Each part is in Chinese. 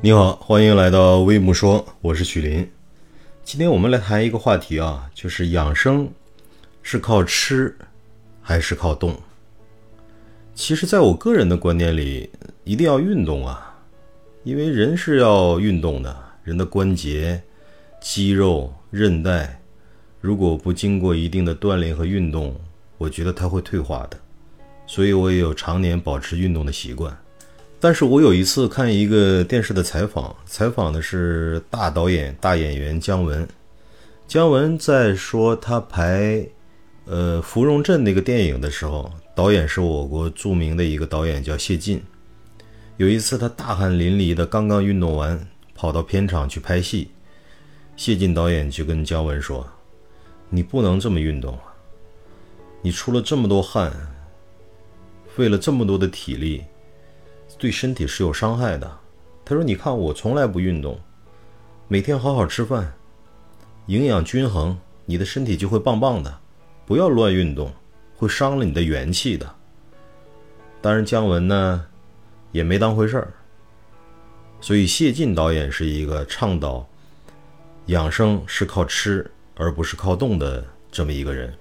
你好，欢迎来到微木说，我是许林。今天我们来谈一个话题啊，就是养生是靠吃还是靠动？其实，在我个人的观点里，一定要运动啊，因为人是要运动的，人的关节、肌肉、韧带，如果不经过一定的锻炼和运动，我觉得它会退化的。所以我也有常年保持运动的习惯。但是我有一次看一个电视的采访，采访的是大导演、大演员姜文。姜文在说他拍呃《芙蓉镇》那个电影的时候，导演是我国著名的一个导演，叫谢晋。有一次他大汗淋漓的刚刚运动完，跑到片场去拍戏，谢晋导演就跟姜文说：“你不能这么运动啊！你出了这么多汗，费了这么多的体力。”对身体是有伤害的。他说：“你看，我从来不运动，每天好好吃饭，营养均衡，你的身体就会棒棒的。不要乱运动，会伤了你的元气的。”当然，姜文呢也没当回事儿。所以，谢晋导演是一个倡导养生是靠吃而不是靠动的这么一个人。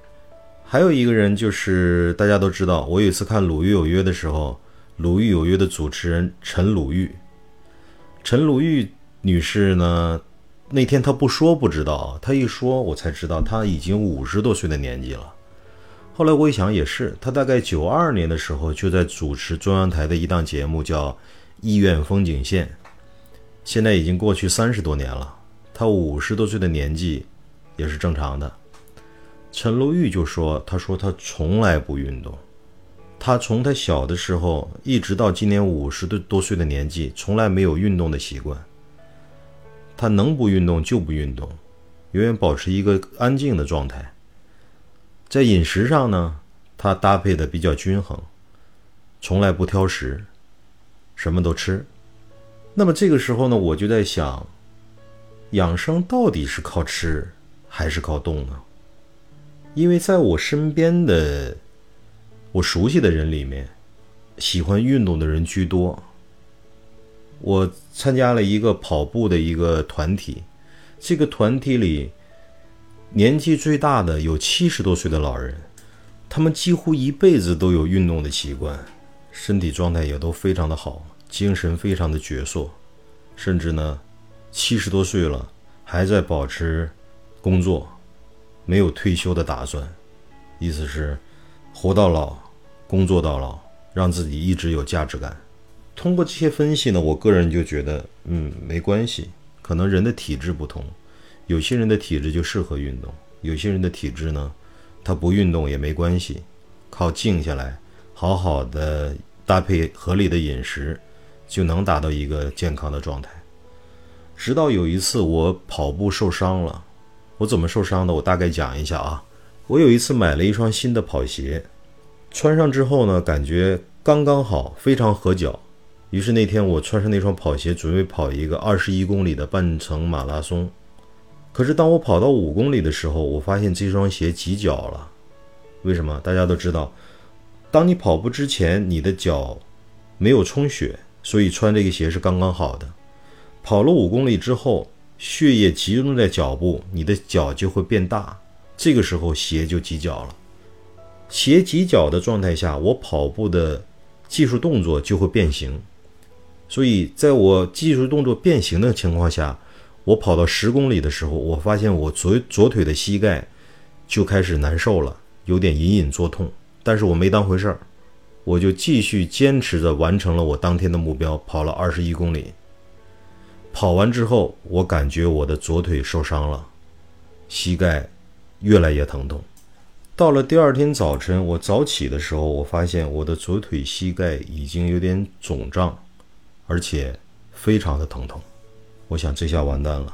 还有一个人就是大家都知道，我有一次看《鲁豫有约》的时候。《鲁豫有约》的主持人陈鲁豫，陈鲁豫女士呢？那天她不说不知道，她一说，我才知道她已经五十多岁的年纪了。后来我一想，也是，她大概九二年的时候就在主持中央台的一档节目，叫《医院风景线》。现在已经过去三十多年了，她五十多岁的年纪也是正常的。陈鲁豫就说：“她说她从来不运动。”他从他小的时候一直到今年五十多多岁的年纪，从来没有运动的习惯。他能不运动就不运动，永远保持一个安静的状态。在饮食上呢，他搭配的比较均衡，从来不挑食，什么都吃。那么这个时候呢，我就在想，养生到底是靠吃还是靠动呢？因为在我身边的。我熟悉的人里面，喜欢运动的人居多。我参加了一个跑步的一个团体，这个团体里年纪最大的有七十多岁的老人，他们几乎一辈子都有运动的习惯，身体状态也都非常的好，精神非常的矍铄，甚至呢，七十多岁了还在保持工作，没有退休的打算，意思是。活到老，工作到老，让自己一直有价值感。通过这些分析呢，我个人就觉得，嗯，没关系。可能人的体质不同，有些人的体质就适合运动，有些人的体质呢，他不运动也没关系，靠静下来，好好的搭配合理的饮食，就能达到一个健康的状态。直到有一次我跑步受伤了，我怎么受伤的？我大概讲一下啊。我有一次买了一双新的跑鞋，穿上之后呢，感觉刚刚好，非常合脚。于是那天我穿上那双跑鞋，准备跑一个二十一公里的半程马拉松。可是当我跑到五公里的时候，我发现这双鞋挤脚了。为什么？大家都知道，当你跑步之前，你的脚没有充血，所以穿这个鞋是刚刚好的。跑了五公里之后，血液集中在脚部，你的脚就会变大。这个时候鞋就挤脚了，鞋挤脚的状态下，我跑步的技术动作就会变形。所以在我技术动作变形的情况下，我跑到十公里的时候，我发现我左左腿的膝盖就开始难受了，有点隐隐作痛。但是我没当回事儿，我就继续坚持着完成了我当天的目标，跑了二十一公里。跑完之后，我感觉我的左腿受伤了，膝盖。越来越疼痛，到了第二天早晨，我早起的时候，我发现我的左腿膝盖已经有点肿胀，而且非常的疼痛。我想这下完蛋了，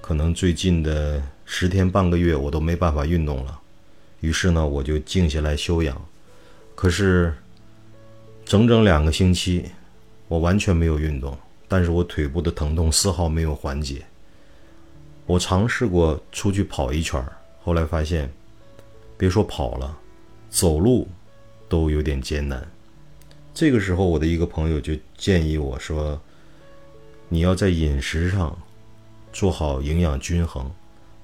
可能最近的十天半个月我都没办法运动了。于是呢，我就静下来休养。可是整整两个星期，我完全没有运动，但是我腿部的疼痛丝毫没有缓解。我尝试过出去跑一圈儿。后来发现，别说跑了，走路都有点艰难。这个时候，我的一个朋友就建议我说：“你要在饮食上做好营养均衡，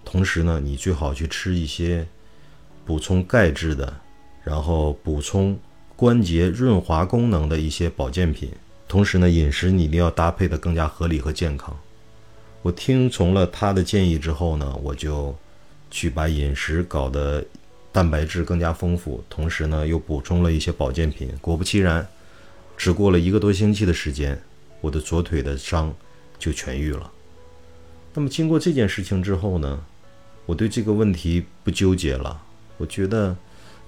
同时呢，你最好去吃一些补充钙质的，然后补充关节润滑功能的一些保健品。同时呢，饮食你一定要搭配的更加合理和健康。我听从了他的建议之后呢，我就去把饮食搞得蛋白质更加丰富，同时呢又补充了一些保健品。果不其然，只过了一个多星期的时间，我的左腿的伤就痊愈了。那么经过这件事情之后呢，我对这个问题不纠结了。我觉得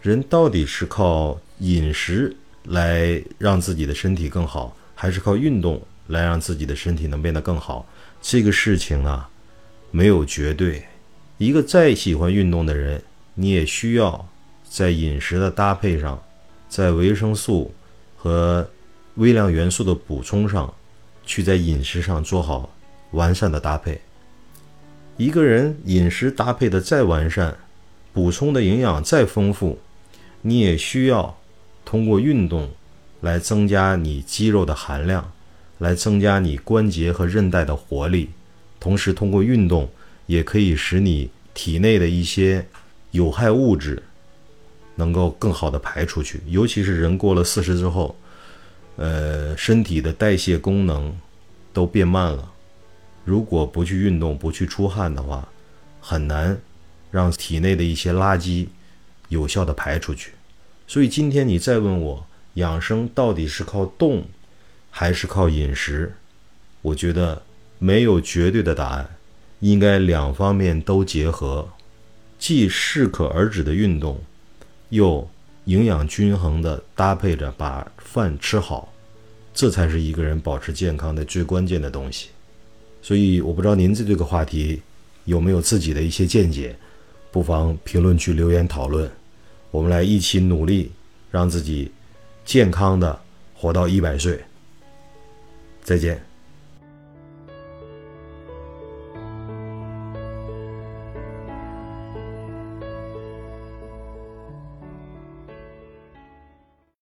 人到底是靠饮食来让自己的身体更好。还是靠运动来让自己的身体能变得更好，这个事情啊，没有绝对。一个再喜欢运动的人，你也需要在饮食的搭配上，在维生素和微量元素的补充上，去在饮食上做好完善的搭配。一个人饮食搭配的再完善，补充的营养再丰富，你也需要通过运动。来增加你肌肉的含量，来增加你关节和韧带的活力，同时通过运动也可以使你体内的一些有害物质能够更好的排出去。尤其是人过了四十之后，呃，身体的代谢功能都变慢了。如果不去运动、不去出汗的话，很难让体内的一些垃圾有效的排出去。所以今天你再问我。养生到底是靠动，还是靠饮食？我觉得没有绝对的答案，应该两方面都结合，既适可而止的运动，又营养均衡的搭配着把饭吃好，这才是一个人保持健康的最关键的东西。所以，我不知道您对这个话题有没有自己的一些见解，不妨评论区留言讨论，我们来一起努力，让自己。健康的活到一百岁。再见。